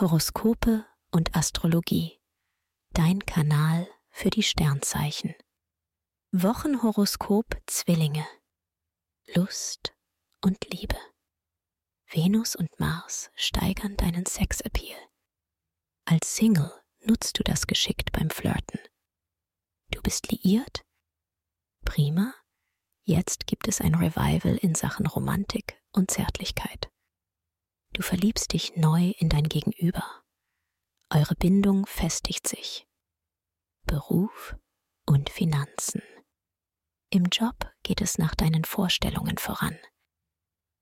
Horoskope und Astrologie. Dein Kanal für die Sternzeichen. Wochenhoroskop Zwillinge. Lust und Liebe. Venus und Mars steigern deinen Sexappeal. Als Single nutzt du das geschickt beim Flirten. Du bist liiert? Prima. Jetzt gibt es ein Revival in Sachen Romantik und Zärtlichkeit. Du verliebst dich neu in dein Gegenüber. Eure Bindung festigt sich. Beruf und Finanzen. Im Job geht es nach deinen Vorstellungen voran.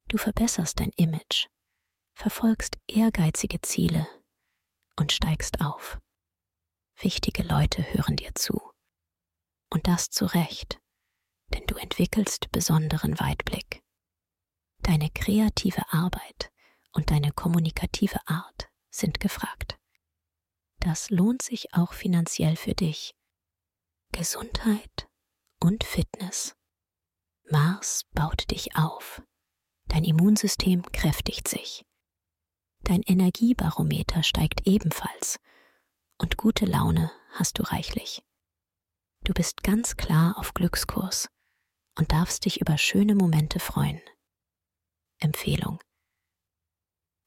Du verbesserst dein Image, verfolgst ehrgeizige Ziele und steigst auf. Wichtige Leute hören dir zu. Und das zu Recht, denn du entwickelst besonderen Weitblick. Deine kreative Arbeit und deine kommunikative Art sind gefragt. Das lohnt sich auch finanziell für dich. Gesundheit und Fitness. Mars baut dich auf. Dein Immunsystem kräftigt sich. Dein Energiebarometer steigt ebenfalls und gute Laune hast du reichlich. Du bist ganz klar auf Glückskurs und darfst dich über schöne Momente freuen. Empfehlung.